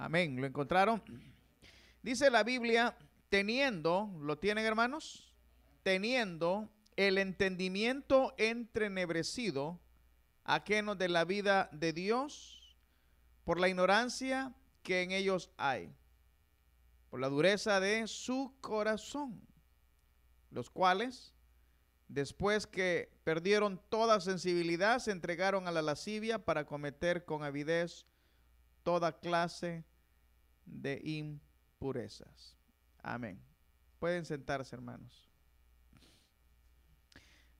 Amén. ¿Lo encontraron? Dice la Biblia, teniendo, ¿lo tienen hermanos? Teniendo el entendimiento entrenebrecido, aqueno de la vida de Dios, por la ignorancia que en ellos hay, por la dureza de su corazón, los cuales, después que perdieron toda sensibilidad, se entregaron a la lascivia para cometer con avidez toda clase de impurezas. Amén. Pueden sentarse, hermanos.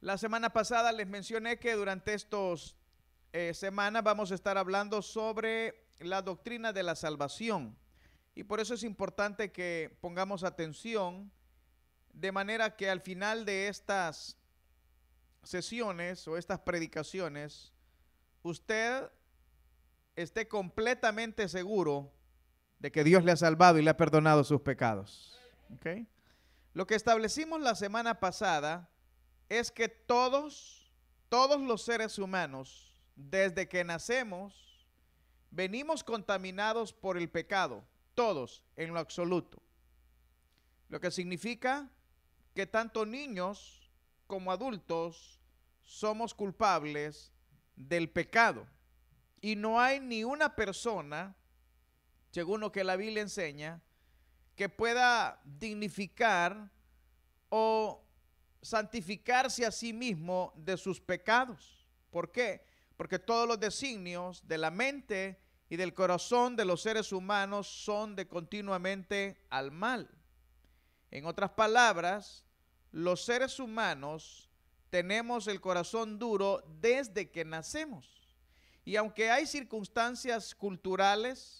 La semana pasada les mencioné que durante estos eh, semanas vamos a estar hablando sobre la doctrina de la salvación. Y por eso es importante que pongamos atención de manera que al final de estas sesiones o estas predicaciones, usted esté completamente seguro de que Dios le ha salvado y le ha perdonado sus pecados. Lo que establecimos la semana pasada es que todos, todos los seres humanos, desde que nacemos, venimos contaminados por el pecado, todos en lo absoluto. Lo que significa que tanto niños como adultos somos culpables del pecado. Y no hay ni una persona según lo que la Biblia enseña, que pueda dignificar o santificarse a sí mismo de sus pecados. ¿Por qué? Porque todos los designios de la mente y del corazón de los seres humanos son de continuamente al mal. En otras palabras, los seres humanos tenemos el corazón duro desde que nacemos. Y aunque hay circunstancias culturales,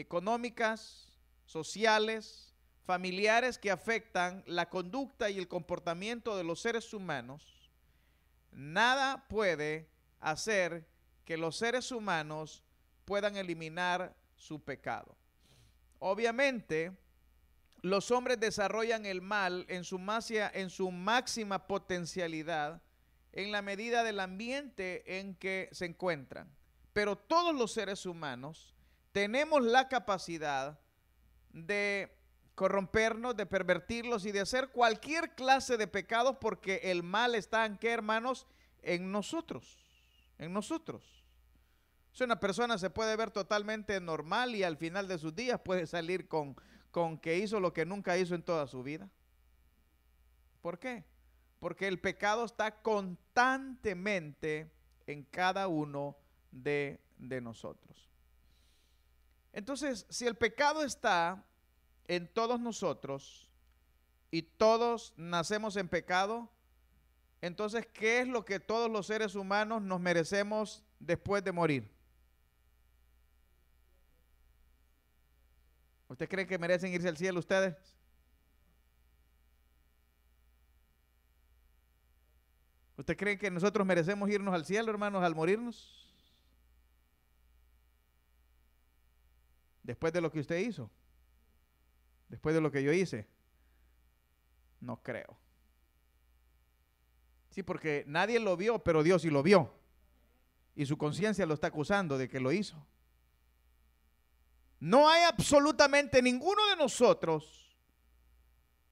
económicas, sociales, familiares que afectan la conducta y el comportamiento de los seres humanos, nada puede hacer que los seres humanos puedan eliminar su pecado. Obviamente, los hombres desarrollan el mal en su, máxima potencialidad en la medida del ambiente en que se encuentran. Pero todos los seres humanos tenemos la capacidad de corrompernos, de pervertirlos y de hacer cualquier clase de pecados porque el mal está en qué, hermanos? En nosotros, en nosotros. Si una persona se puede ver totalmente normal y al final de sus días puede salir con, con que hizo lo que nunca hizo en toda su vida. ¿Por qué? Porque el pecado está constantemente en cada uno de, de nosotros. Entonces, si el pecado está en todos nosotros y todos nacemos en pecado, entonces, ¿qué es lo que todos los seres humanos nos merecemos después de morir? ¿Usted cree que merecen irse al cielo ustedes? ¿Usted cree que nosotros merecemos irnos al cielo, hermanos, al morirnos? Después de lo que usted hizo, después de lo que yo hice, no creo. Sí, porque nadie lo vio, pero Dios sí lo vio. Y su conciencia lo está acusando de que lo hizo. No hay absolutamente ninguno de nosotros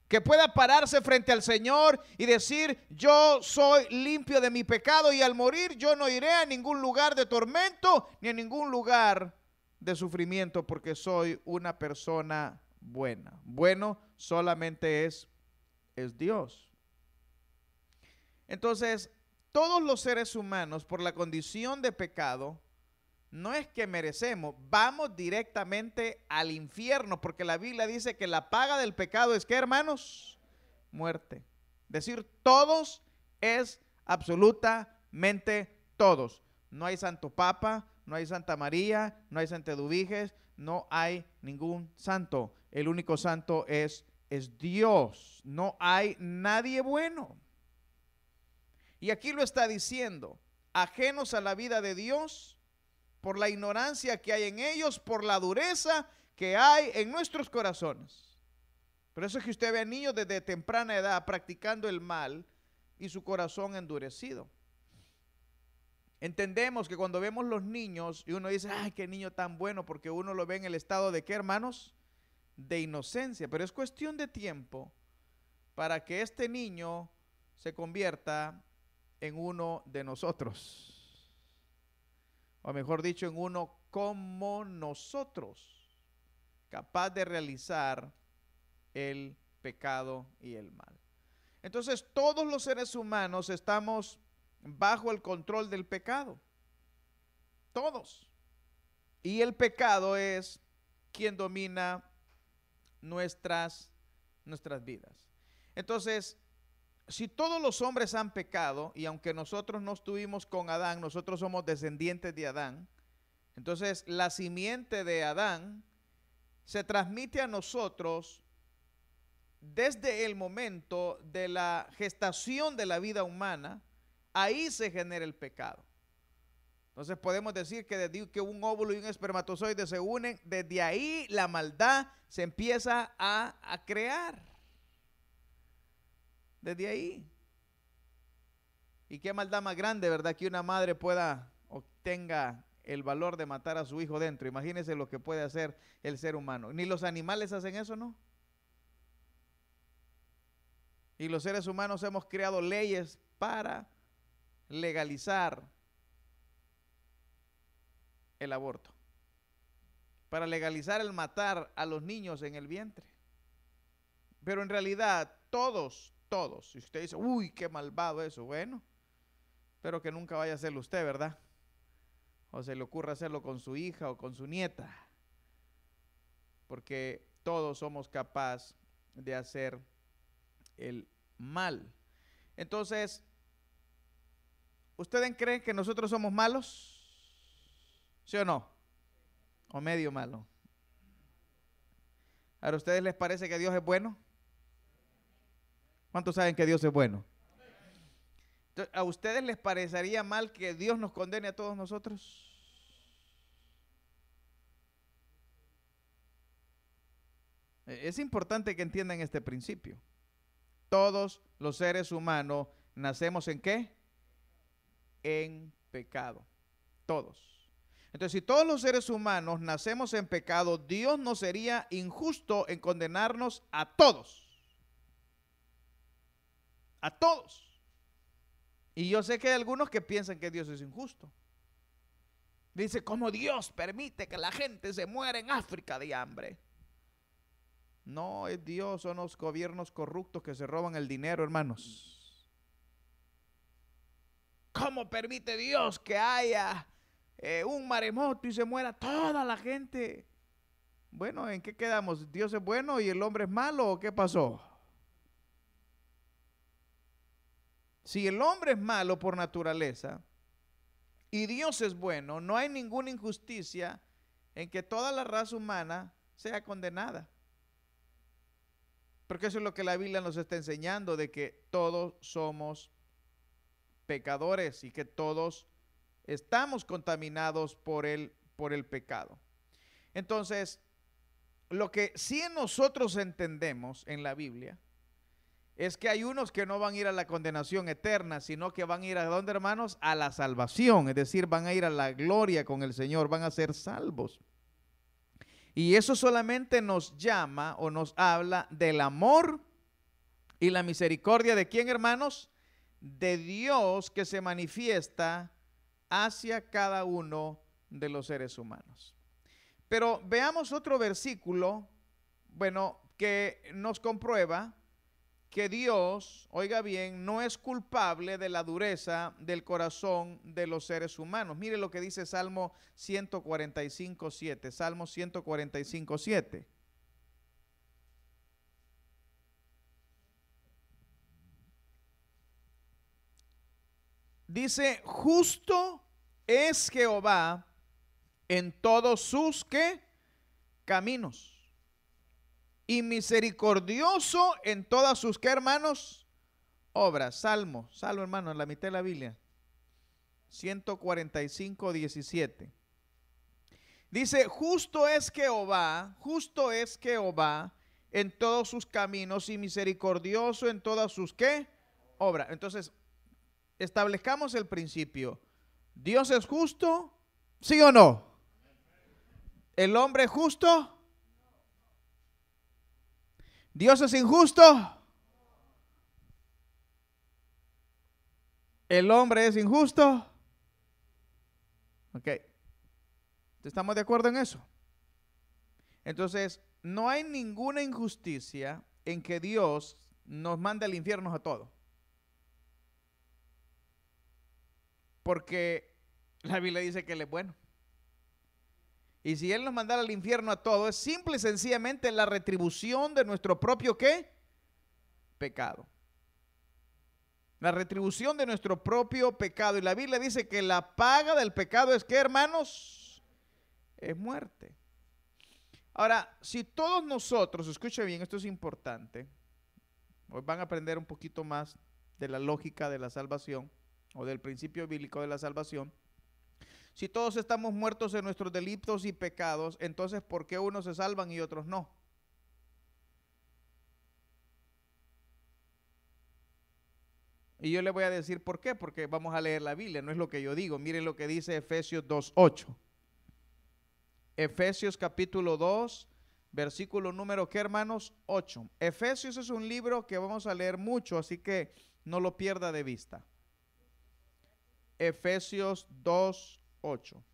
que pueda pararse frente al Señor y decir, yo soy limpio de mi pecado y al morir yo no iré a ningún lugar de tormento ni a ningún lugar de sufrimiento porque soy una persona buena. Bueno solamente es, es Dios. Entonces, todos los seres humanos, por la condición de pecado, no es que merecemos, vamos directamente al infierno, porque la Biblia dice que la paga del pecado es que, hermanos, muerte. Decir todos es absolutamente todos. No hay santo papa, no hay Santa María, no hay Santa Eduviges, no hay ningún santo. El único santo es, es Dios. No hay nadie bueno. Y aquí lo está diciendo, ajenos a la vida de Dios, por la ignorancia que hay en ellos, por la dureza que hay en nuestros corazones. Por eso es que usted ve a niños desde temprana edad practicando el mal y su corazón endurecido. Entendemos que cuando vemos los niños y uno dice, ay, qué niño tan bueno, porque uno lo ve en el estado de qué, hermanos? De inocencia, pero es cuestión de tiempo para que este niño se convierta en uno de nosotros. O mejor dicho, en uno como nosotros, capaz de realizar el pecado y el mal. Entonces todos los seres humanos estamos bajo el control del pecado. Todos. Y el pecado es quien domina nuestras, nuestras vidas. Entonces, si todos los hombres han pecado, y aunque nosotros no estuvimos con Adán, nosotros somos descendientes de Adán, entonces la simiente de Adán se transmite a nosotros desde el momento de la gestación de la vida humana ahí se genera el pecado. Entonces podemos decir que desde que un óvulo y un espermatozoide se unen, desde ahí la maldad se empieza a, a crear. Desde ahí. Y qué maldad más grande, ¿verdad? Que una madre pueda o tenga el valor de matar a su hijo dentro. Imagínense lo que puede hacer el ser humano. Ni los animales hacen eso, ¿no? Y los seres humanos hemos creado leyes para legalizar el aborto, para legalizar el matar a los niños en el vientre. Pero en realidad todos, todos, si usted dice, uy, qué malvado eso, bueno, pero que nunca vaya a hacerlo usted, ¿verdad? O se le ocurra hacerlo con su hija o con su nieta, porque todos somos capaces de hacer el mal. Entonces, ¿Ustedes creen que nosotros somos malos? ¿Sí o no? ¿O medio malo? ¿A ustedes les parece que Dios es bueno? ¿Cuántos saben que Dios es bueno? ¿A ustedes les parecería mal que Dios nos condene a todos nosotros? Es importante que entiendan este principio. Todos los seres humanos nacemos en qué? En pecado. Todos. Entonces, si todos los seres humanos nacemos en pecado, Dios no sería injusto en condenarnos a todos. A todos. Y yo sé que hay algunos que piensan que Dios es injusto. Dice, como Dios permite que la gente se muera en África de hambre. No es Dios, son los gobiernos corruptos que se roban el dinero, hermanos. ¿Cómo permite Dios que haya eh, un maremoto y se muera toda la gente? Bueno, ¿en qué quedamos? ¿Dios es bueno y el hombre es malo o qué pasó? Si el hombre es malo por naturaleza y Dios es bueno, no hay ninguna injusticia en que toda la raza humana sea condenada. Porque eso es lo que la Biblia nos está enseñando, de que todos somos pecadores y que todos estamos contaminados por el, por el pecado. Entonces, lo que sí nosotros entendemos en la Biblia es que hay unos que no van a ir a la condenación eterna, sino que van a ir a dónde, hermanos? A la salvación, es decir, van a ir a la gloria con el Señor, van a ser salvos. Y eso solamente nos llama o nos habla del amor y la misericordia de quién, hermanos? De Dios que se manifiesta hacia cada uno de los seres humanos. Pero veamos otro versículo, bueno, que nos comprueba que Dios, oiga bien, no es culpable de la dureza del corazón de los seres humanos. Mire lo que dice Salmo 145, 7. Salmo 145, Dice, justo es Jehová en todos sus ¿qué? caminos. Y misericordioso en todas sus ¿qué, hermanos? Obras. Salmo, salmo hermano, en la mitad de la Biblia. 145, 17. Dice, justo es Jehová, justo es Jehová en todos sus caminos y misericordioso en todas sus ¿qué? Obras. Entonces, establezcamos el principio. ¿Dios es justo? ¿Sí o no? ¿El hombre es justo? ¿Dios es injusto? ¿El hombre es injusto? Ok. ¿Estamos de acuerdo en eso? Entonces, no hay ninguna injusticia en que Dios nos mande al infierno a todos. Porque la Biblia dice que Él es bueno. Y si Él nos mandara al infierno a todos, es simple y sencillamente la retribución de nuestro propio qué? Pecado. La retribución de nuestro propio pecado. Y la Biblia dice que la paga del pecado es que, hermanos, es muerte. Ahora, si todos nosotros, escuche bien, esto es importante, hoy van a aprender un poquito más de la lógica de la salvación o del principio bíblico de la salvación. Si todos estamos muertos en nuestros delitos y pecados, entonces ¿por qué unos se salvan y otros no? Y yo le voy a decir por qué, porque vamos a leer la Biblia, no es lo que yo digo. Miren lo que dice Efesios 2.8. Efesios capítulo 2, versículo número, ¿qué hermanos? 8. Efesios es un libro que vamos a leer mucho, así que no lo pierda de vista. Efesios 2, 8.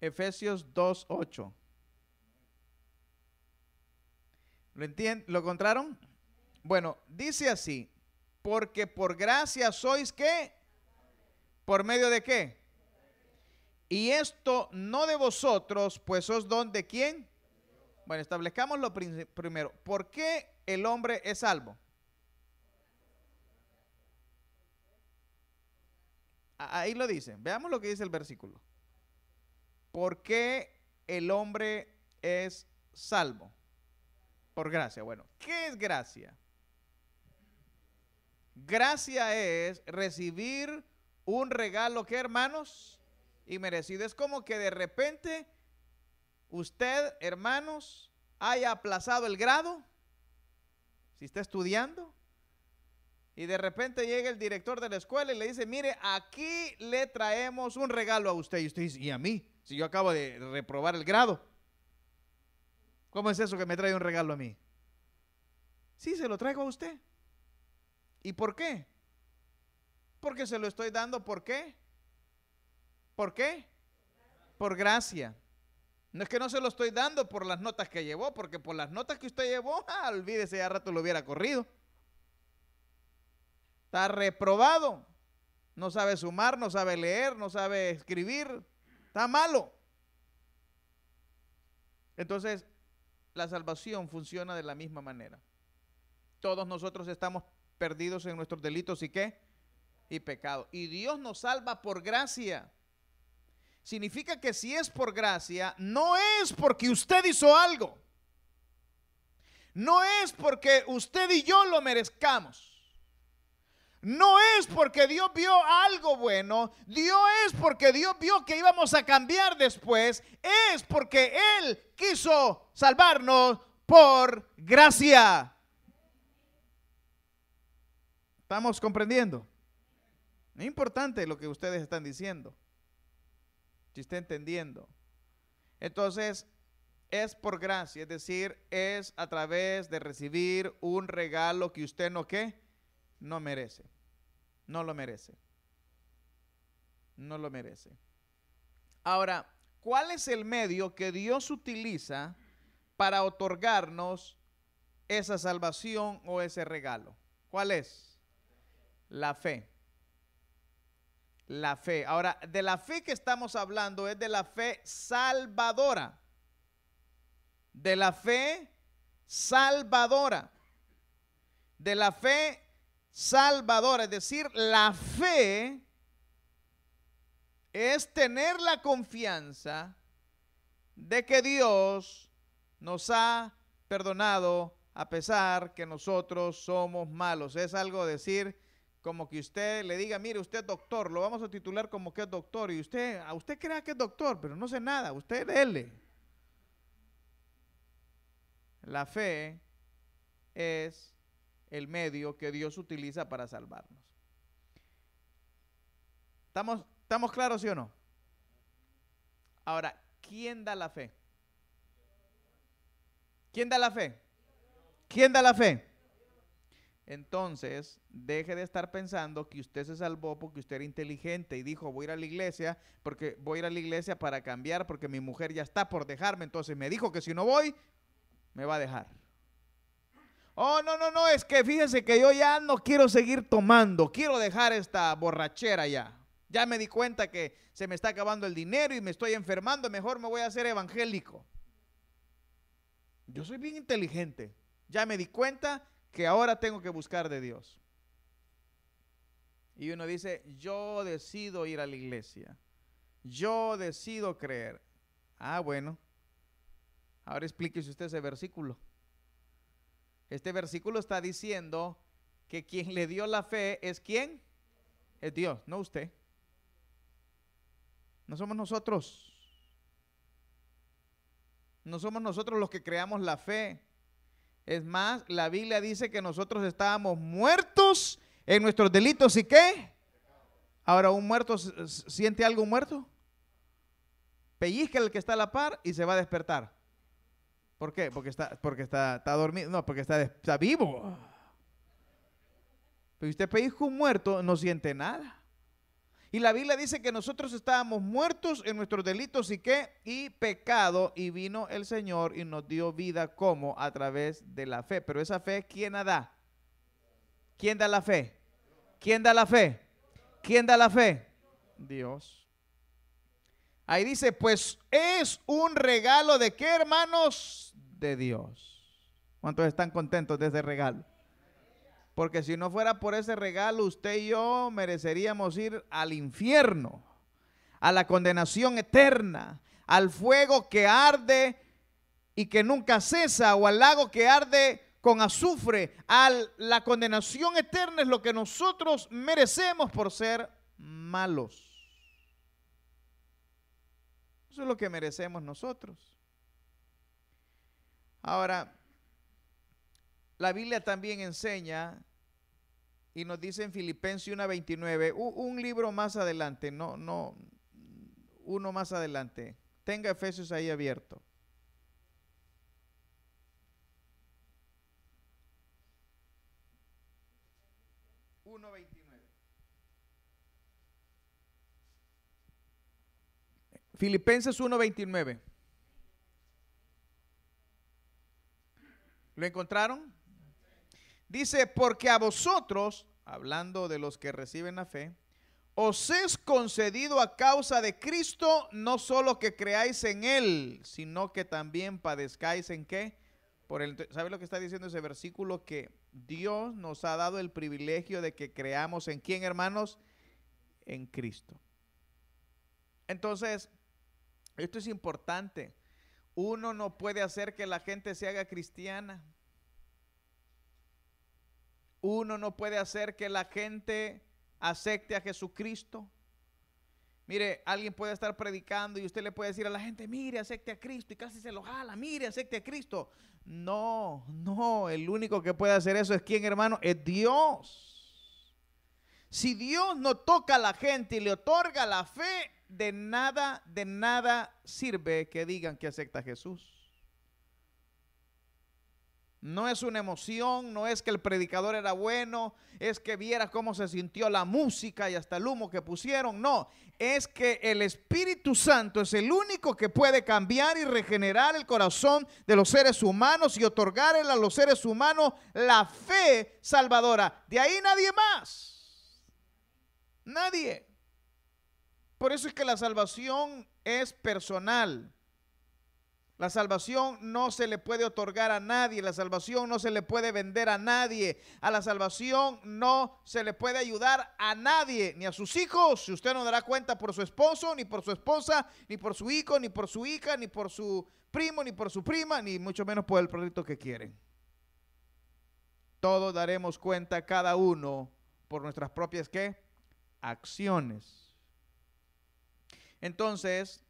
Efesios 2, 8. ¿Lo entienden? ¿Lo encontraron? Bueno, dice así, porque por gracia sois que, por medio de qué? Y esto no de vosotros, pues sos don de quién? Bueno, establezcamos lo primero. ¿Por qué el hombre es salvo? Ahí lo dice. Veamos lo que dice el versículo. ¿Por qué el hombre es salvo? Por gracia. Bueno, ¿qué es gracia? Gracia es recibir un regalo que, hermanos, y merecido. Es como que de repente usted, hermanos, haya aplazado el grado, si está estudiando, y de repente llega el director de la escuela y le dice, mire, aquí le traemos un regalo a usted. Y usted dice, ¿y a mí? Si yo acabo de reprobar el grado. ¿Cómo es eso que me trae un regalo a mí? Sí, se lo traigo a usted. ¿Y por qué? Porque se lo estoy dando, ¿por qué? ¿Por qué? Por gracia. No es que no se lo estoy dando por las notas que llevó, porque por las notas que usted llevó, ah, olvídese, ya rato lo hubiera corrido. Está reprobado. No sabe sumar, no sabe leer, no sabe escribir. Está malo. Entonces, la salvación funciona de la misma manera. Todos nosotros estamos perdidos en nuestros delitos y qué? Y pecado. Y Dios nos salva por gracia. Significa que si es por gracia, no es porque usted hizo algo. No es porque usted y yo lo merezcamos. No es porque Dios vio algo bueno, Dios es porque Dios vio que íbamos a cambiar después, es porque Él quiso salvarnos por gracia. ¿Estamos comprendiendo? Es importante lo que ustedes están diciendo. Si está entendiendo. Entonces, es por gracia, es decir, es a través de recibir un regalo que usted no qué, no merece. No lo merece. No lo merece. Ahora, ¿cuál es el medio que Dios utiliza para otorgarnos esa salvación o ese regalo? ¿Cuál es? La fe. La fe. Ahora, de la fe que estamos hablando es de la fe salvadora. De la fe salvadora. De la fe salvador, es decir, la fe es tener la confianza de que Dios nos ha perdonado a pesar que nosotros somos malos. Es algo decir como que usted le diga, mire, usted es doctor, lo vamos a titular como que es doctor y usted, a usted crea que es doctor, pero no sé nada, usted dele. La fe es el medio que Dios utiliza para salvarnos. ¿Estamos, ¿Estamos claros, sí o no? Ahora, ¿quién da la fe? ¿Quién da la fe? ¿Quién da la fe? Entonces, deje de estar pensando que usted se salvó porque usted era inteligente y dijo, voy a ir a la iglesia porque voy a ir a la iglesia para cambiar porque mi mujer ya está por dejarme. Entonces me dijo que si no voy, me va a dejar. Oh, no, no, no, es que fíjese que yo ya no quiero seguir tomando, quiero dejar esta borrachera ya. Ya me di cuenta que se me está acabando el dinero y me estoy enfermando, mejor me voy a hacer evangélico. Yo soy bien inteligente. Ya me di cuenta que ahora tengo que buscar de Dios. Y uno dice, yo decido ir a la iglesia. Yo decido creer. Ah, bueno. Ahora explíquese usted ese versículo. Este versículo está diciendo que quien le dio la fe es quién? Es Dios, no usted. No somos nosotros. No somos nosotros los que creamos la fe. Es más, la Biblia dice que nosotros estábamos muertos en nuestros delitos y qué. Ahora, ¿un muerto siente algo muerto? Pellizca el que está a la par y se va a despertar. ¿Por qué? Porque está, porque está, está dormido. No, porque está, está vivo. Pero usted pellizca muerto, no siente nada. Y la Biblia dice que nosotros estábamos muertos en nuestros delitos y qué? Y pecado. Y vino el Señor y nos dio vida como a través de la fe. Pero esa fe, ¿quién la da? ¿Quién da la fe? ¿Quién da la fe? ¿Quién da la fe? Dios. Ahí dice, pues es un regalo de qué, hermanos? De Dios. ¿Cuántos están contentos de ese regalo? Porque si no fuera por ese regalo, usted y yo mereceríamos ir al infierno, a la condenación eterna, al fuego que arde y que nunca cesa, o al lago que arde con azufre, a la condenación eterna es lo que nosotros merecemos por ser malos. Eso es lo que merecemos nosotros. Ahora, la Biblia también enseña y nos dice en Filipenses 1:29, un libro más adelante, no, no, uno más adelante. Tenga Efesios ahí abierto. Filipenses 1:29. ¿Lo encontraron? Dice, porque a vosotros, hablando de los que reciben la fe, os es concedido a causa de Cristo no solo que creáis en Él, sino que también padezcáis en qué? Por el, ¿Sabe lo que está diciendo ese versículo? Que Dios nos ha dado el privilegio de que creamos en quién, hermanos? En Cristo. Entonces, esto es importante. Uno no puede hacer que la gente se haga cristiana. Uno no puede hacer que la gente acepte a Jesucristo. Mire, alguien puede estar predicando y usted le puede decir a la gente, mire, acepte a Cristo y casi se lo jala, mire, acepte a Cristo. No, no, el único que puede hacer eso es quien, hermano, es Dios. Si Dios no toca a la gente y le otorga la fe, de nada, de nada sirve que digan que acepta a Jesús. No es una emoción, no es que el predicador era bueno, es que viera cómo se sintió la música y hasta el humo que pusieron. No, es que el Espíritu Santo es el único que puede cambiar y regenerar el corazón de los seres humanos y otorgar a los seres humanos la fe salvadora. De ahí nadie más. Nadie. Por eso es que la salvación es personal. La salvación no se le puede otorgar a nadie, la salvación no se le puede vender a nadie, a la salvación no se le puede ayudar a nadie, ni a sus hijos, si usted no dará cuenta por su esposo, ni por su esposa, ni por su hijo, ni por su hija, ni por su primo, ni por su prima, ni mucho menos por el proyecto que quieren. Todos daremos cuenta cada uno por nuestras propias ¿qué? acciones. Entonces,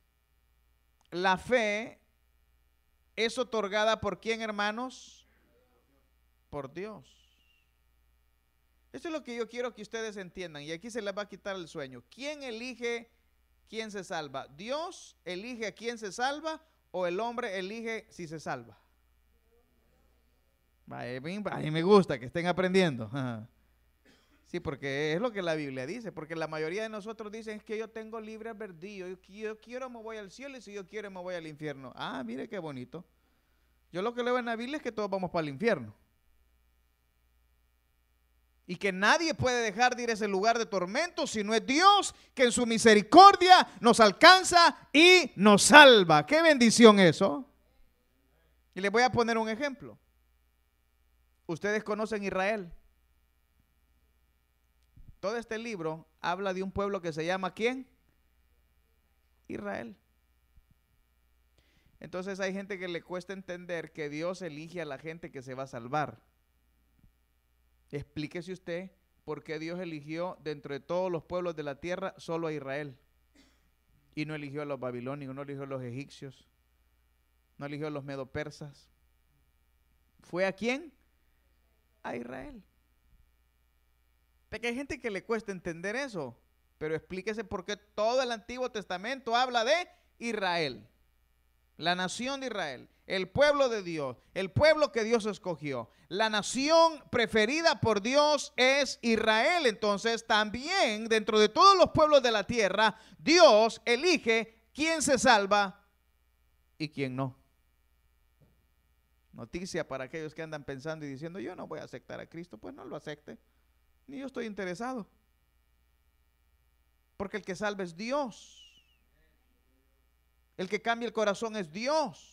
la fe es otorgada por quién, hermanos? Por Dios. Eso es lo que yo quiero que ustedes entiendan y aquí se les va a quitar el sueño. ¿Quién elige quién se salva? ¿Dios elige a quién se salva o el hombre elige si se salva? A mí me gusta que estén aprendiendo. Sí, porque es lo que la Biblia dice, porque la mayoría de nosotros dicen que yo tengo libre albedrío, yo, yo quiero me voy al cielo y si yo quiero me voy al infierno. Ah, mire qué bonito. Yo lo que leo en la Biblia es que todos vamos para el infierno. Y que nadie puede dejar de ir a ese lugar de tormento si no es Dios que en su misericordia nos alcanza y nos salva. Qué bendición eso. Y les voy a poner un ejemplo. Ustedes conocen Israel. Todo este libro habla de un pueblo que se llama ¿quién? Israel. Entonces hay gente que le cuesta entender que Dios elige a la gente que se va a salvar. Explíquese usted por qué Dios eligió dentro de todos los pueblos de la tierra solo a Israel. Y no eligió a los babilónicos, no eligió a los egipcios, no eligió a los medopersas. ¿Fue a quién? A Israel que hay gente que le cuesta entender eso, pero explíquese por qué todo el Antiguo Testamento habla de Israel, la nación de Israel, el pueblo de Dios, el pueblo que Dios escogió. La nación preferida por Dios es Israel. Entonces también dentro de todos los pueblos de la tierra, Dios elige quién se salva y quién no. Noticia para aquellos que andan pensando y diciendo, yo no voy a aceptar a Cristo, pues no lo acepte. Ni yo estoy interesado. Porque el que salva es Dios. El que cambia el corazón es Dios.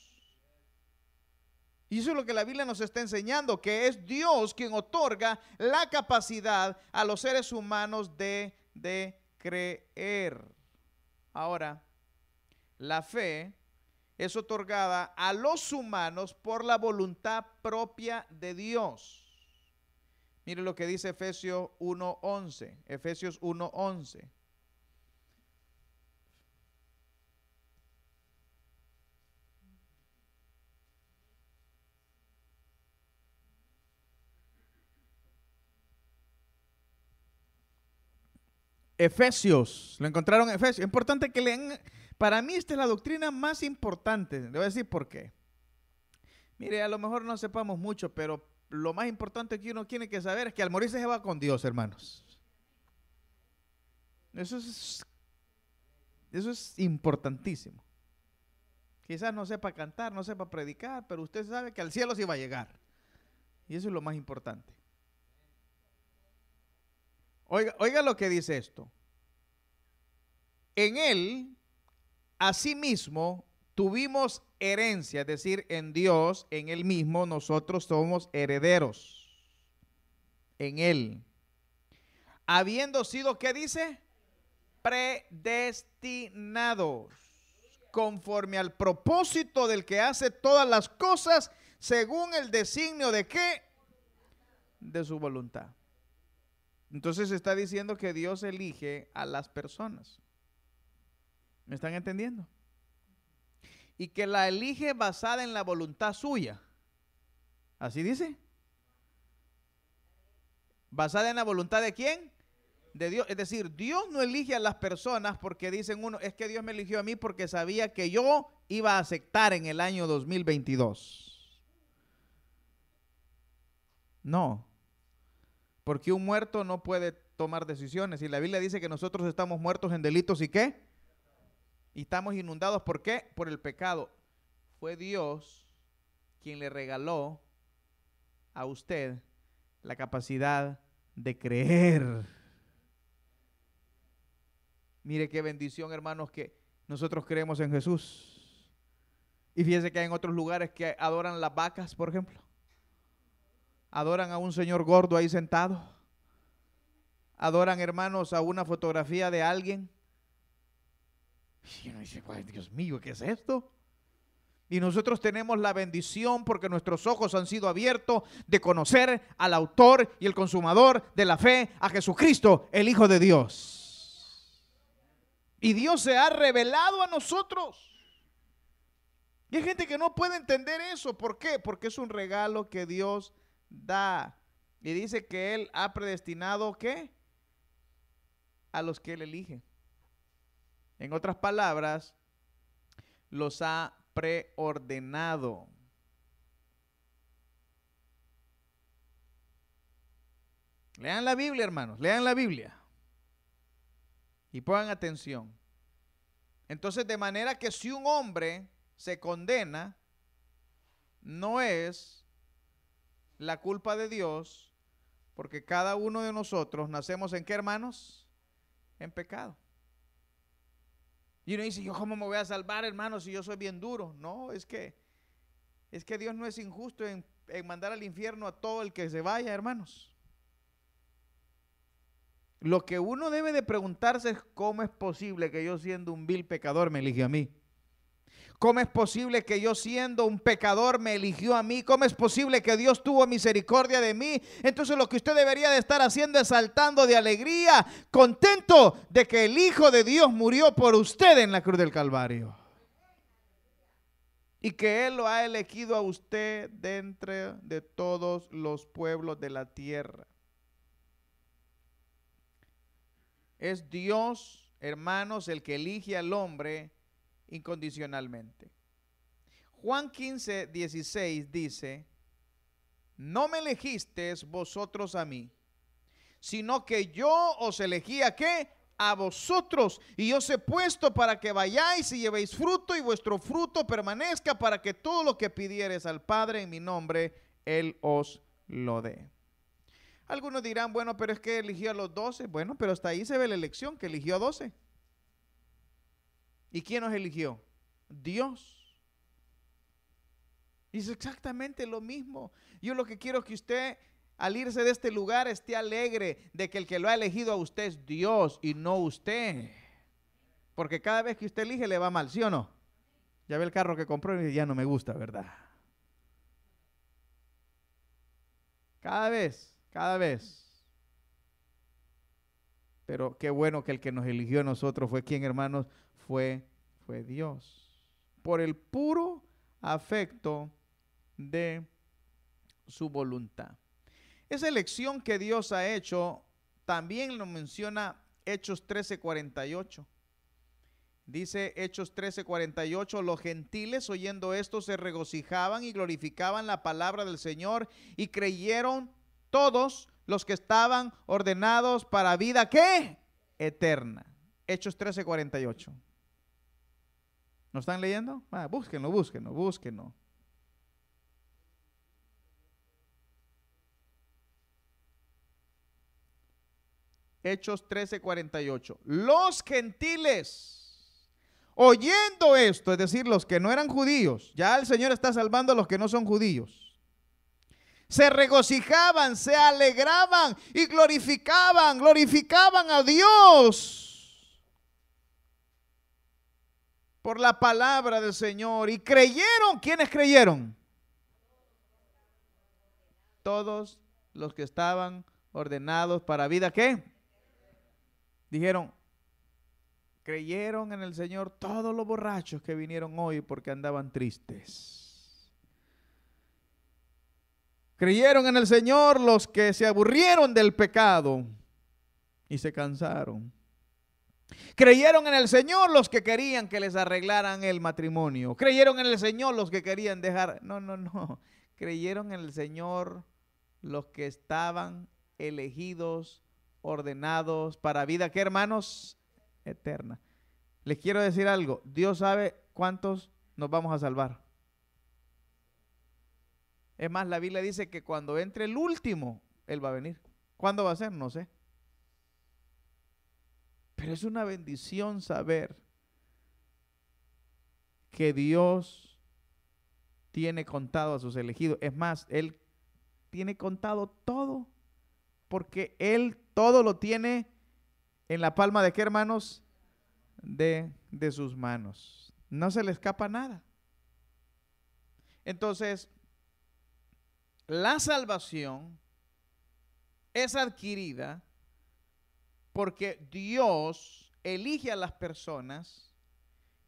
Y eso es lo que la Biblia nos está enseñando, que es Dios quien otorga la capacidad a los seres humanos de, de creer. Ahora, la fe es otorgada a los humanos por la voluntad propia de Dios. Mire lo que dice Efesios 1.11. Efesios 1.11. Efesios, lo encontraron en Efesios. Importante que lean, para mí esta es la doctrina más importante. Le voy a decir por qué. Mire, a lo mejor no sepamos mucho, pero lo más importante que uno tiene que saber es que al morirse se va con Dios, hermanos. Eso es, eso es importantísimo. Quizás no sepa cantar, no sepa predicar, pero usted sabe que al cielo sí va a llegar. Y eso es lo más importante. Oiga, oiga lo que dice esto. En él, asimismo, tuvimos herencia, es decir, en Dios, en Él mismo, nosotros somos herederos. En Él. Habiendo sido, ¿qué dice? Predestinados. Conforme al propósito del que hace todas las cosas, según el designio de qué? De su voluntad. Entonces está diciendo que Dios elige a las personas. ¿Me están entendiendo? Y que la elige basada en la voluntad suya. ¿Así dice? ¿Basada en la voluntad de quién? De Dios. Es decir, Dios no elige a las personas porque dicen uno, es que Dios me eligió a mí porque sabía que yo iba a aceptar en el año 2022. No, porque un muerto no puede tomar decisiones. Y la Biblia dice que nosotros estamos muertos en delitos y qué? Y estamos inundados, ¿por qué? Por el pecado. Fue Dios quien le regaló a usted la capacidad de creer. Mire qué bendición, hermanos, que nosotros creemos en Jesús. Y fíjese que hay en otros lugares que adoran las vacas, por ejemplo. Adoran a un señor gordo ahí sentado. Adoran, hermanos, a una fotografía de alguien y uno dice, Dios mío, ¿qué es esto? Y nosotros tenemos la bendición porque nuestros ojos han sido abiertos de conocer al autor y el consumador de la fe, a Jesucristo, el Hijo de Dios. Y Dios se ha revelado a nosotros. Y hay gente que no puede entender eso. ¿Por qué? Porque es un regalo que Dios da. Y dice que Él ha predestinado ¿qué? A los que Él elige. En otras palabras, los ha preordenado. Lean la Biblia, hermanos, lean la Biblia. Y pongan atención. Entonces, de manera que si un hombre se condena, no es la culpa de Dios, porque cada uno de nosotros nacemos en qué, hermanos? En pecado. Y uno dice, ¿yo cómo me voy a salvar, hermanos, si yo soy bien duro? No, es que, es que Dios no es injusto en, en mandar al infierno a todo el que se vaya, hermanos. Lo que uno debe de preguntarse es cómo es posible que yo siendo un vil pecador me eligió a mí. ¿Cómo es posible que yo siendo un pecador me eligió a mí? ¿Cómo es posible que Dios tuvo misericordia de mí? Entonces lo que usted debería de estar haciendo es saltando de alegría, contento de que el Hijo de Dios murió por usted en la cruz del Calvario. Y que Él lo ha elegido a usted dentro de todos los pueblos de la tierra. Es Dios, hermanos, el que elige al hombre incondicionalmente. Juan 15, 16 dice, no me elegisteis vosotros a mí, sino que yo os elegí a qué? A vosotros. Y os he puesto para que vayáis y llevéis fruto y vuestro fruto permanezca para que todo lo que pidieres al Padre en mi nombre, Él os lo dé. Algunos dirán, bueno, pero es que eligió a los doce. Bueno, pero hasta ahí se ve la elección, que eligió a doce. ¿Y quién nos eligió? Dios. Y es exactamente lo mismo. Yo lo que quiero es que usted, al irse de este lugar, esté alegre de que el que lo ha elegido a usted es Dios y no usted. Porque cada vez que usted elige le va mal, ¿sí o no? Ya ve el carro que compró y ya no me gusta, ¿verdad? Cada vez cada vez. Pero qué bueno que el que nos eligió a nosotros fue quien, hermanos, fue, fue Dios. Por el puro afecto de su voluntad. Esa elección que Dios ha hecho también lo menciona Hechos 13:48. Dice Hechos 13:48, los gentiles oyendo esto se regocijaban y glorificaban la palabra del Señor y creyeron todos los que estaban ordenados para vida, ¿qué? Eterna. Hechos 13:48. ¿No están leyendo? Ah, búsquenlo, búsquenlo, búsquenlo. Hechos 13:48. Los gentiles, oyendo esto, es decir, los que no eran judíos, ya el Señor está salvando a los que no son judíos se regocijaban, se alegraban y glorificaban, glorificaban a Dios por la palabra del Señor. Y creyeron, ¿quiénes creyeron? Todos los que estaban ordenados para vida, ¿qué? Dijeron, creyeron en el Señor todos los borrachos que vinieron hoy porque andaban tristes. Creyeron en el Señor los que se aburrieron del pecado y se cansaron. Creyeron en el Señor los que querían que les arreglaran el matrimonio. Creyeron en el Señor los que querían dejar... No, no, no. Creyeron en el Señor los que estaban elegidos, ordenados para vida. ¿Qué hermanos? Eterna. Les quiero decir algo. Dios sabe cuántos nos vamos a salvar. Es más, la Biblia dice que cuando entre el último, Él va a venir. ¿Cuándo va a ser? No sé. Pero es una bendición saber que Dios tiene contado a sus elegidos. Es más, Él tiene contado todo, porque Él todo lo tiene en la palma de qué hermanos? De, de sus manos. No se le escapa nada. Entonces, la salvación es adquirida porque Dios elige a las personas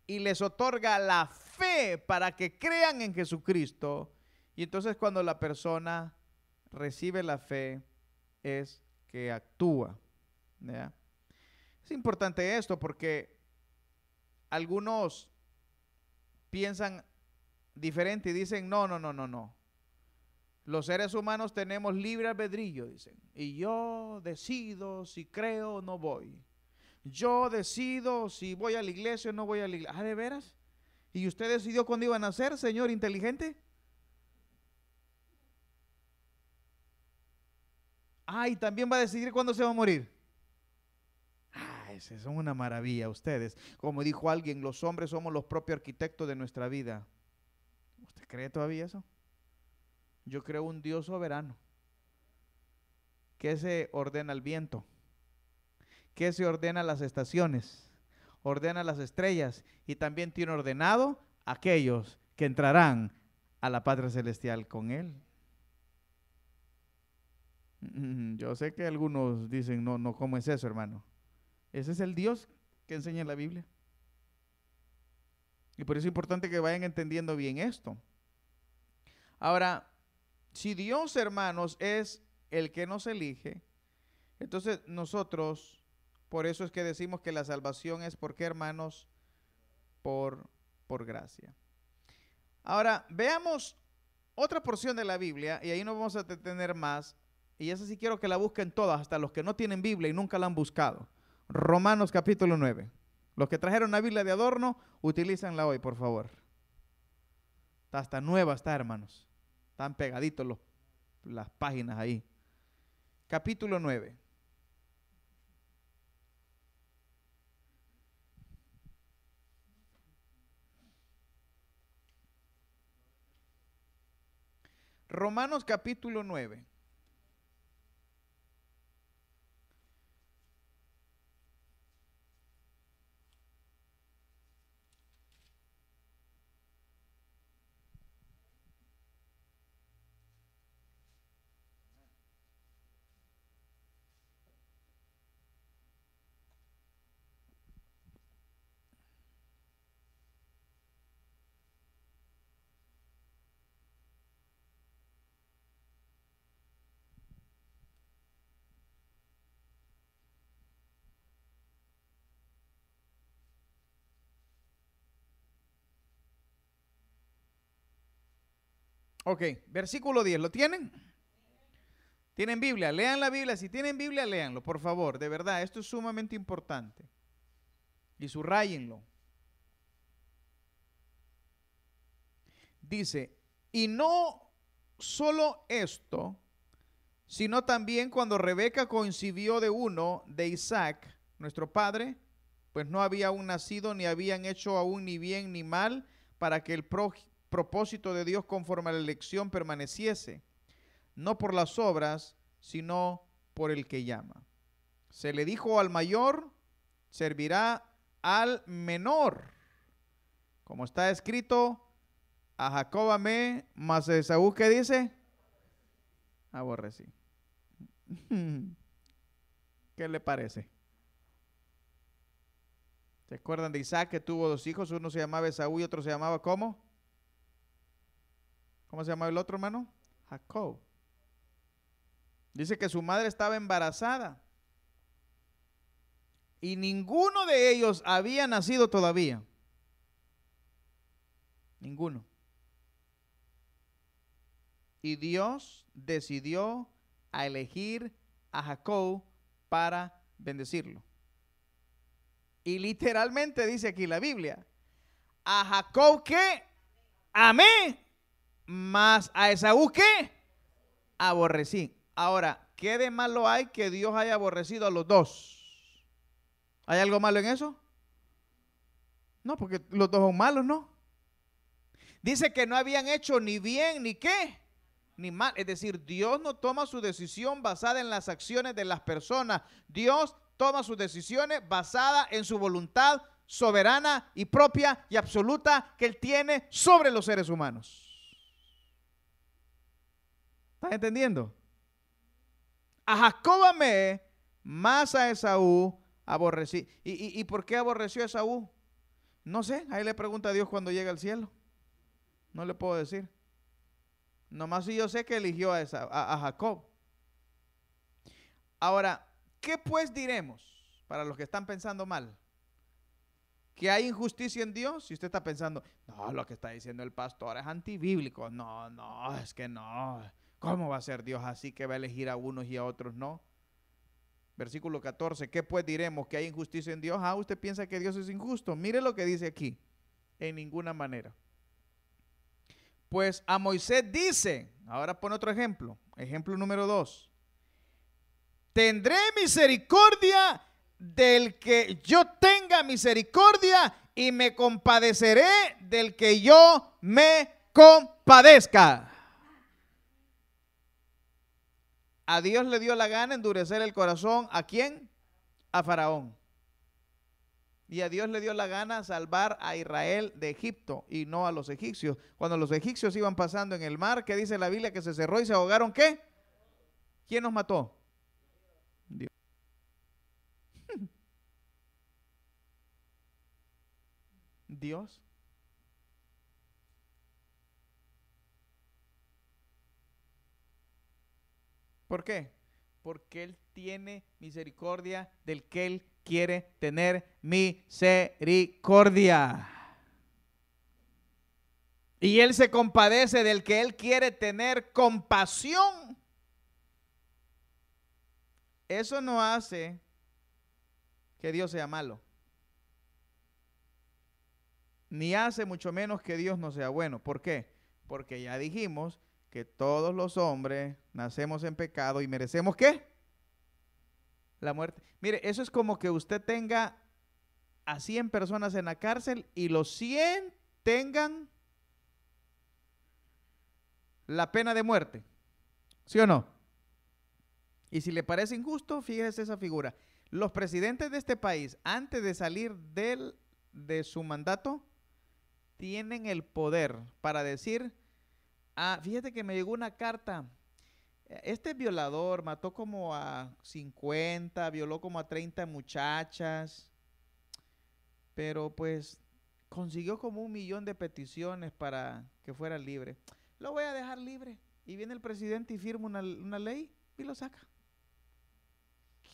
y les otorga la fe para que crean en Jesucristo. Y entonces cuando la persona recibe la fe es que actúa. Es importante esto porque algunos piensan diferente y dicen, no, no, no, no, no. Los seres humanos tenemos libre albedrillo, dicen. Y yo decido si creo o no voy. Yo decido si voy a la iglesia o no voy a la iglesia. Ah, ¿de veras? ¿Y usted decidió cuándo iba a nacer, señor inteligente? Ah, y también va a decidir cuándo se va a morir. Ah, es una maravilla ustedes. Como dijo alguien, los hombres somos los propios arquitectos de nuestra vida. ¿Usted cree todavía eso? Yo creo un Dios soberano que se ordena el viento, que se ordena las estaciones, ordena las estrellas y también tiene ordenado aquellos que entrarán a la patria celestial con él. Mm, yo sé que algunos dicen, no, no, ¿cómo es eso, hermano? Ese es el Dios que enseña en la Biblia. Y por eso es importante que vayan entendiendo bien esto. Ahora, si Dios, hermanos, es el que nos elige, entonces nosotros, por eso es que decimos que la salvación es, ¿por qué, hermanos? Por, por gracia. Ahora, veamos otra porción de la Biblia, y ahí no vamos a detener más, y esa sí quiero que la busquen todas, hasta los que no tienen Biblia y nunca la han buscado. Romanos capítulo 9. Los que trajeron la Biblia de adorno, utilícenla hoy, por favor. Está hasta nueva, está, hermanos. Están pegaditos los, las páginas ahí. Capítulo 9. Romanos capítulo 9. Ok, versículo 10, ¿lo tienen? ¿Tienen Biblia? Lean la Biblia. Si tienen Biblia, léanlo, por favor. De verdad, esto es sumamente importante. Y subrayenlo. Dice, y no solo esto, sino también cuando Rebeca coincidió de uno de Isaac, nuestro padre, pues no había aún nacido, ni habían hecho aún ni bien ni mal, para que el propósito de Dios conforme a la elección permaneciese, no por las obras, sino por el que llama. Se le dijo al mayor, servirá al menor. Como está escrito, a Jacob amé, mas a Esaú, ¿qué dice? Aborrecí. ¿Qué le parece? ¿Se acuerdan de Isaac que tuvo dos hijos? Uno se llamaba Esaú y otro se llamaba ¿cómo? ¿Cómo se llama el otro hermano? Jacob. Dice que su madre estaba embarazada. Y ninguno de ellos había nacido todavía. Ninguno. Y Dios decidió a elegir a Jacob para bendecirlo. Y literalmente dice aquí la Biblia, a Jacob que amé más a Esaú que aborrecí. Ahora, ¿qué de malo hay que Dios haya aborrecido a los dos? ¿Hay algo malo en eso? No, porque los dos son malos, ¿no? Dice que no habían hecho ni bien ni qué, ni mal. Es decir, Dios no toma su decisión basada en las acciones de las personas. Dios toma sus decisiones basada en su voluntad soberana y propia y absoluta que Él tiene sobre los seres humanos. ¿Estás entendiendo? A Jacob amé, más a Esaú aborrecí. ¿Y, y, por qué aborreció a Esaú? No sé, ahí le pregunta a Dios cuando llega al cielo. No le puedo decir. Nomás si yo sé que eligió a, esa, a, a Jacob. Ahora, ¿qué pues diremos para los que están pensando mal? ¿Que hay injusticia en Dios? Si usted está pensando, no, lo que está diciendo el pastor es antibíblico. No, no, es que no. ¿Cómo va a ser Dios así que va a elegir a unos y a otros no? Versículo 14, ¿qué pues diremos? ¿Que hay injusticia en Dios? Ah, usted piensa que Dios es injusto. Mire lo que dice aquí. En ninguna manera. Pues a Moisés dice, ahora pone otro ejemplo, ejemplo número 2. Tendré misericordia del que yo tenga misericordia y me compadeceré del que yo me compadezca. A Dios le dio la gana endurecer el corazón. ¿A quién? A Faraón. Y a Dios le dio la gana salvar a Israel de Egipto y no a los egipcios. Cuando los egipcios iban pasando en el mar, ¿qué dice la Biblia? Que se cerró y se ahogaron. ¿Qué? ¿Quién nos mató? Dios. Dios. ¿Por qué? Porque Él tiene misericordia del que Él quiere tener misericordia. Y Él se compadece del que Él quiere tener compasión. Eso no hace que Dios sea malo. Ni hace mucho menos que Dios no sea bueno. ¿Por qué? Porque ya dijimos que todos los hombres nacemos en pecado y merecemos qué? La muerte. Mire, eso es como que usted tenga a 100 personas en la cárcel y los 100 tengan la pena de muerte. ¿Sí o no? Y si le parece injusto, fíjese esa figura. Los presidentes de este país, antes de salir del, de su mandato, tienen el poder para decir, Ah, fíjate que me llegó una carta. Este violador mató como a 50, violó como a 30 muchachas, pero pues consiguió como un millón de peticiones para que fuera libre. Lo voy a dejar libre. Y viene el presidente y firma una, una ley y lo saca.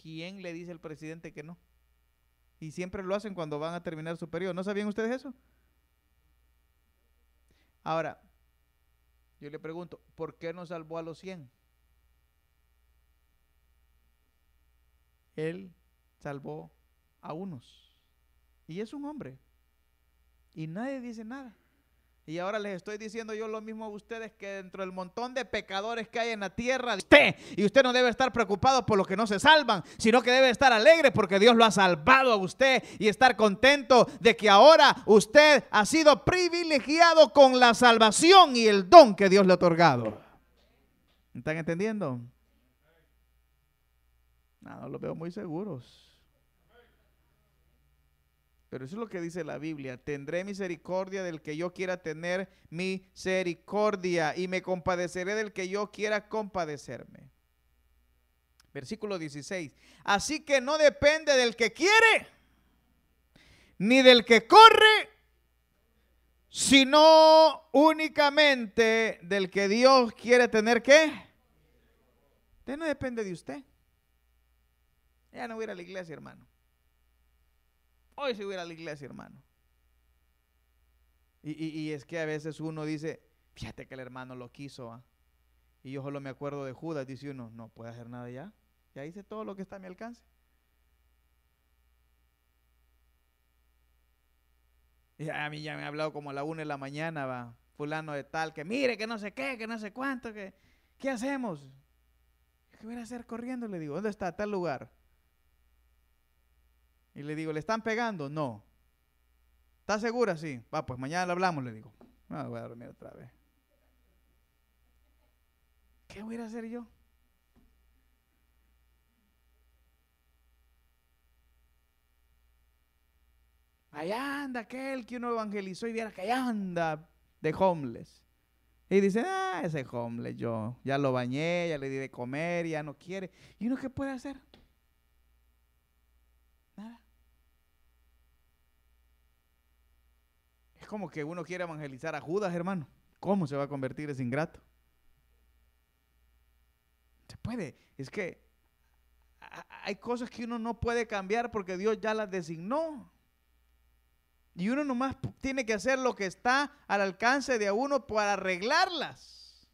¿Quién le dice al presidente que no? Y siempre lo hacen cuando van a terminar su periodo. ¿No sabían ustedes eso? Ahora, yo le pregunto, ¿por qué no salvó a los 100? Él salvó a unos. Y es un hombre. Y nadie dice nada. Y ahora les estoy diciendo yo lo mismo a ustedes que dentro del montón de pecadores que hay en la tierra, usted, y usted no debe estar preocupado por los que no se salvan, sino que debe estar alegre porque Dios lo ha salvado a usted y estar contento de que ahora usted ha sido privilegiado con la salvación y el don que Dios le ha otorgado. ¿Están entendiendo? No, no los veo muy seguros. Pero eso es lo que dice la Biblia. Tendré misericordia del que yo quiera tener misericordia y me compadeceré del que yo quiera compadecerme. Versículo 16. Así que no depende del que quiere, ni del que corre, sino únicamente del que Dios quiere tener qué. Usted no depende de usted. Ya no voy a ir a la iglesia, hermano. Hoy se hubiera a la iglesia, hermano. Y, es que a veces uno dice, fíjate que el hermano lo quiso. ¿ah? Y yo solo me acuerdo de Judas, dice uno, no puede hacer nada ya. Ya hice todo lo que está a mi alcance. Y a mí ya me ha hablado como a la una de la mañana, va, fulano de tal, que mire, que no sé qué, que no sé cuánto, que, ¿qué hacemos? ¿Qué voy a hacer corriendo? Le digo, ¿dónde está tal lugar? Y le digo, ¿le están pegando? No. ¿Está segura? Sí. Va, pues mañana lo hablamos, le digo. No, voy a dormir otra vez. ¿Qué voy a hacer yo? Allá anda aquel que uno evangelizó y viera que allá anda de homeless. Y dice, ah, ese homeless yo ya lo bañé, ya le di de comer, ya no quiere. ¿Y uno qué puede hacer? Nada. Como que uno quiere evangelizar a Judas, hermano. ¿Cómo se va a convertir ese ingrato? puede. Es que hay cosas que uno no puede cambiar porque Dios ya las designó. Y uno nomás tiene que hacer lo que está al alcance de uno para arreglarlas.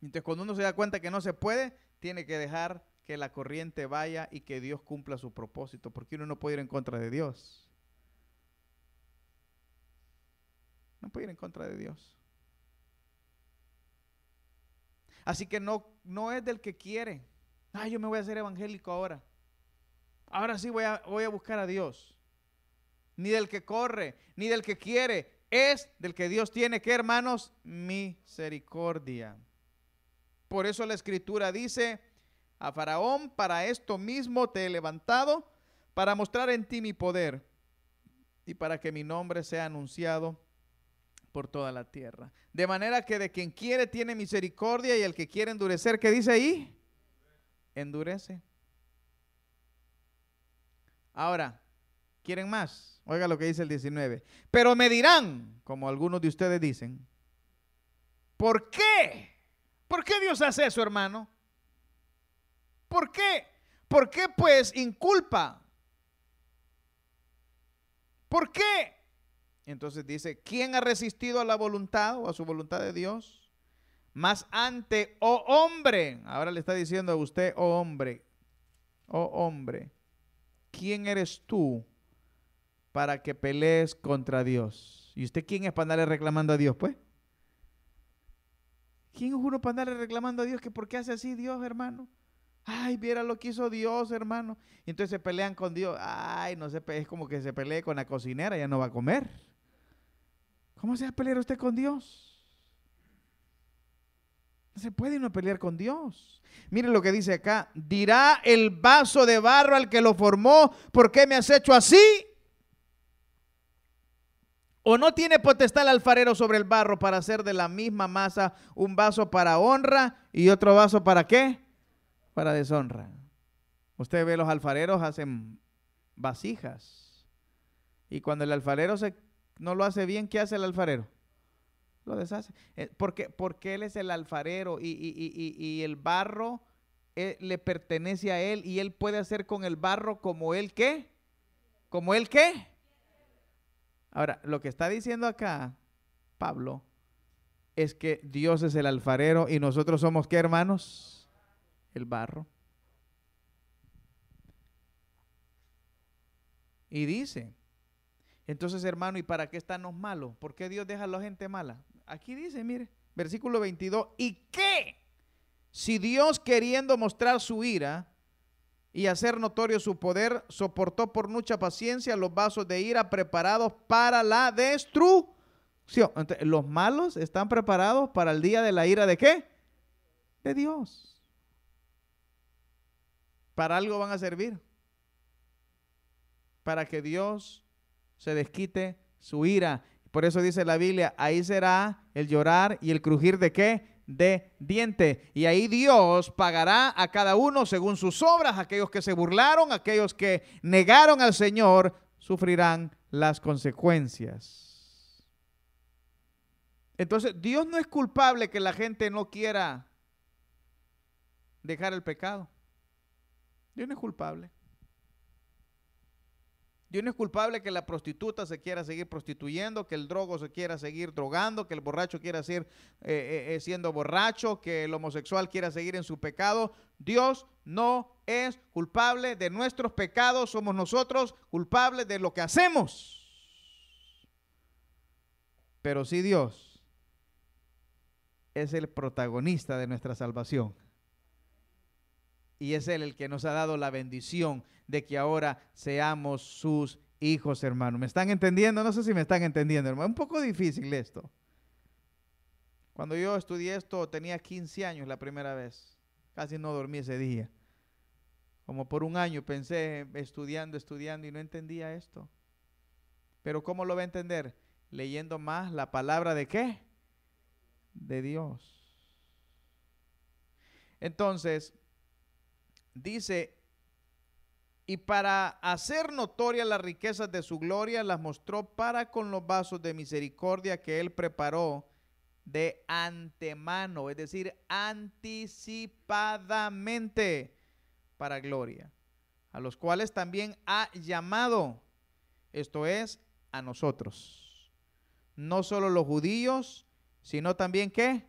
Entonces cuando uno se da cuenta que no se puede, tiene que dejar que la corriente vaya y que Dios cumpla su propósito, porque uno no puede ir en contra de Dios. No puede ir en contra de Dios. Así que no, no es del que quiere. Ah, yo me voy a hacer evangélico ahora. Ahora sí voy a, voy a buscar a Dios. Ni del que corre, ni del que quiere. Es del que Dios tiene que, hermanos, misericordia. Por eso la escritura dice, a Faraón, para esto mismo te he levantado, para mostrar en ti mi poder y para que mi nombre sea anunciado por toda la tierra. De manera que de quien quiere tiene misericordia y el que quiere endurecer, ¿qué dice ahí? Endurece. Ahora, ¿quieren más? Oiga lo que dice el 19. Pero me dirán, como algunos de ustedes dicen, ¿por qué? ¿Por qué Dios hace eso, hermano? ¿Por qué? ¿Por qué pues inculpa? ¿Por qué? Entonces dice, ¿quién ha resistido a la voluntad o a su voluntad de Dios? Más ante, oh hombre, ahora le está diciendo a usted, oh hombre, oh hombre, ¿quién eres tú para que pelees contra Dios? ¿Y usted quién es para andarle reclamando a Dios, pues? ¿Quién es uno para andarle reclamando a Dios que por qué hace así Dios, hermano? Ay, viera lo que hizo Dios, hermano. Y entonces se pelean con Dios. Ay, no sé, es como que se pelee con la cocinera, ya no va a comer. ¿Cómo se va a pelear usted con Dios? No se puede uno pelear con Dios. Mire lo que dice acá. Dirá el vaso de barro al que lo formó, ¿por qué me has hecho así? ¿O no tiene potestad el alfarero sobre el barro para hacer de la misma masa un vaso para honra y otro vaso para qué? Para deshonra. Usted ve los alfareros hacen vasijas. Y cuando el alfarero se no lo hace bien, ¿qué hace el alfarero? Lo deshace. Eh, porque, porque él es el alfarero y, el barro eh, le pertenece a él y él puede hacer con el barro como él qué. Como él qué. Ahora, lo que está diciendo acá Pablo es que Dios es el alfarero y nosotros somos qué hermanos? El barro. Y dice, entonces, hermano, ¿y para qué están los malos? ¿Por qué Dios deja a la gente mala? Aquí dice, mire, versículo 22, ¿y qué? Si Dios queriendo mostrar su ira y hacer notorio su poder, soportó por mucha paciencia los vasos de ira preparados para la destrucción. Los malos están preparados para el día de la ira de qué? De Dios. Para algo van a servir. Para que Dios se desquite su ira. Por eso dice la Biblia, ahí será el llorar y el crujir de qué? De diente. Y ahí Dios pagará a cada uno según sus obras. Aquellos que se burlaron, aquellos que negaron al Señor, sufrirán las consecuencias. Entonces, Dios no es culpable que la gente no quiera dejar el pecado. Dios no es culpable. Dios no es culpable que la prostituta se quiera seguir prostituyendo, que el drogo se quiera seguir drogando, que el borracho quiera seguir eh, eh, eh, siendo borracho, que el homosexual quiera seguir en su pecado. Dios no es culpable de nuestros pecados, somos nosotros culpables de lo que hacemos. Pero sí Dios es el protagonista de nuestra salvación. Y es Él el que nos ha dado la bendición de que ahora seamos sus hijos, hermano. ¿Me están entendiendo? No sé si me están entendiendo, hermano. Es un poco difícil esto. Cuando yo estudié esto tenía 15 años la primera vez. Casi no dormí ese día. Como por un año pensé estudiando, estudiando y no entendía esto. Pero ¿cómo lo va a entender? Leyendo más la palabra de qué? De Dios. Entonces, dice, y para hacer notorias las riquezas de su gloria, las mostró para con los vasos de misericordia que él preparó de antemano, es decir, anticipadamente para gloria, a los cuales también ha llamado, esto es, a nosotros. No solo los judíos, sino también qué?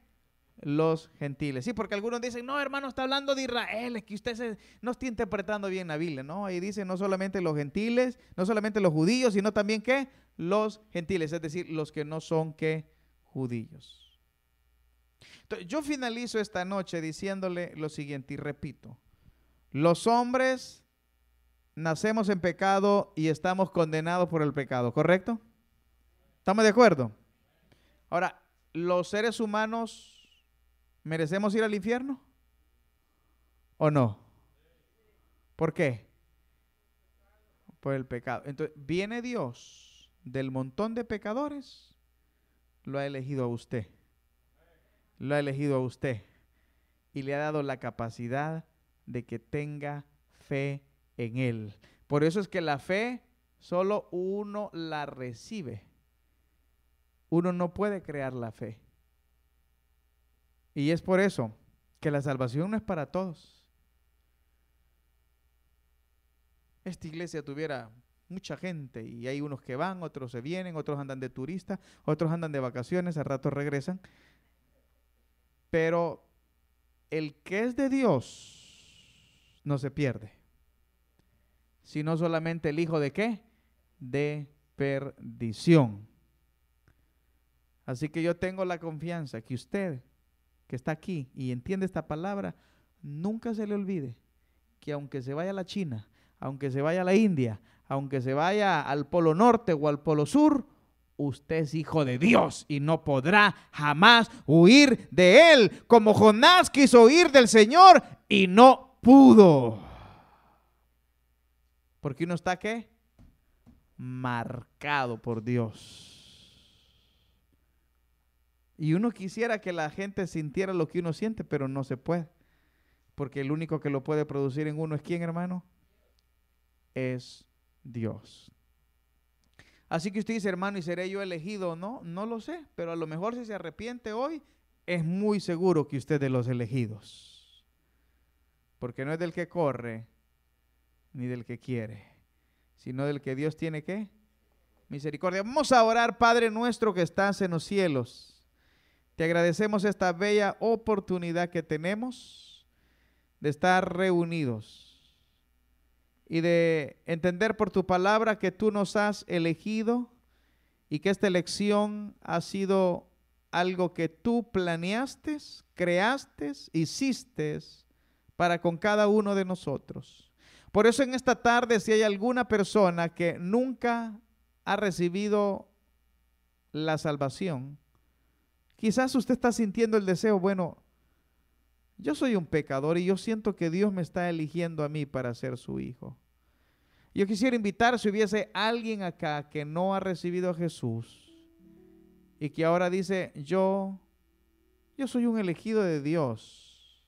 Los gentiles. Sí, porque algunos dicen, no, hermano, está hablando de Israel, es que usted no está interpretando bien la Biblia, ¿no? Ahí dice no solamente los gentiles, no solamente los judíos, sino también qué? Los gentiles, es decir, los que no son qué? Judíos. Entonces, yo finalizo esta noche diciéndole lo siguiente y repito. Los hombres nacemos en pecado y estamos condenados por el pecado, ¿correcto? ¿Estamos de acuerdo? Ahora, ¿los seres humanos merecemos ir al infierno? ¿O no? ¿Por qué? Por el pecado. Entonces, viene Dios del montón de pecadores, lo ha elegido a usted lo ha elegido a usted y le ha dado la capacidad de que tenga fe en Él. Por eso es que la fe solo uno la recibe. Uno no puede crear la fe. Y es por eso que la salvación no es para todos. Esta iglesia tuviera mucha gente y hay unos que van, otros se vienen, otros andan de turista, otros andan de vacaciones, a rato regresan. Pero el que es de Dios no se pierde, sino solamente el hijo de qué? De perdición. Así que yo tengo la confianza que usted que está aquí y entiende esta palabra, nunca se le olvide que aunque se vaya a la China, aunque se vaya a la India, aunque se vaya al Polo Norte o al Polo Sur, usted es hijo de Dios y no podrá jamás huir de él, como Jonás quiso huir del Señor y no pudo. Porque uno está qué? Marcado por Dios. Y uno quisiera que la gente sintiera lo que uno siente, pero no se puede. Porque el único que lo puede producir en uno es quién, hermano? Es Dios. Así que usted dice, hermano, ¿y seré yo elegido o no? No lo sé, pero a lo mejor si se arrepiente hoy, es muy seguro que usted es de los elegidos. Porque no es del que corre, ni del que quiere, sino del que Dios tiene que misericordia. Vamos a orar, Padre nuestro que estás en los cielos. Te agradecemos esta bella oportunidad que tenemos de estar reunidos y de entender por tu palabra que tú nos has elegido y que esta elección ha sido algo que tú planeaste, creaste, hiciste para con cada uno de nosotros. Por eso en esta tarde, si hay alguna persona que nunca ha recibido la salvación, quizás usted está sintiendo el deseo, bueno, yo soy un pecador y yo siento que Dios me está eligiendo a mí para ser su hijo. Yo quisiera invitar si hubiese alguien acá que no ha recibido a Jesús y que ahora dice, yo, yo soy un elegido de Dios.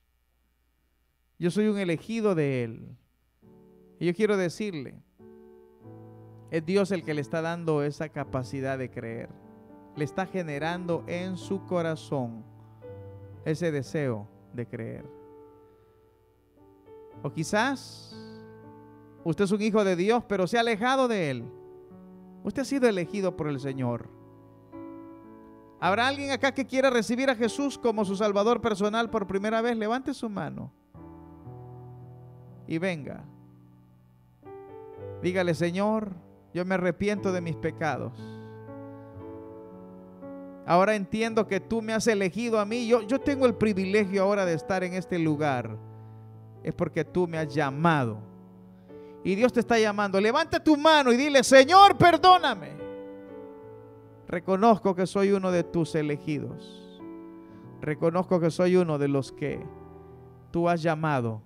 Yo soy un elegido de Él. Y yo quiero decirle, es Dios el que le está dando esa capacidad de creer. Le está generando en su corazón ese deseo de creer. O quizás Usted es un hijo de Dios, pero se ha alejado de Él. Usted ha sido elegido por el Señor. ¿Habrá alguien acá que quiera recibir a Jesús como su Salvador personal por primera vez? Levante su mano y venga. Dígale, Señor, yo me arrepiento de mis pecados. Ahora entiendo que tú me has elegido a mí. Yo, yo tengo el privilegio ahora de estar en este lugar. Es porque tú me has llamado y Dios te está llamando, levanta tu mano y dile, Señor, perdóname. Reconozco que soy uno de tus elegidos. Reconozco que soy uno de los que tú has llamado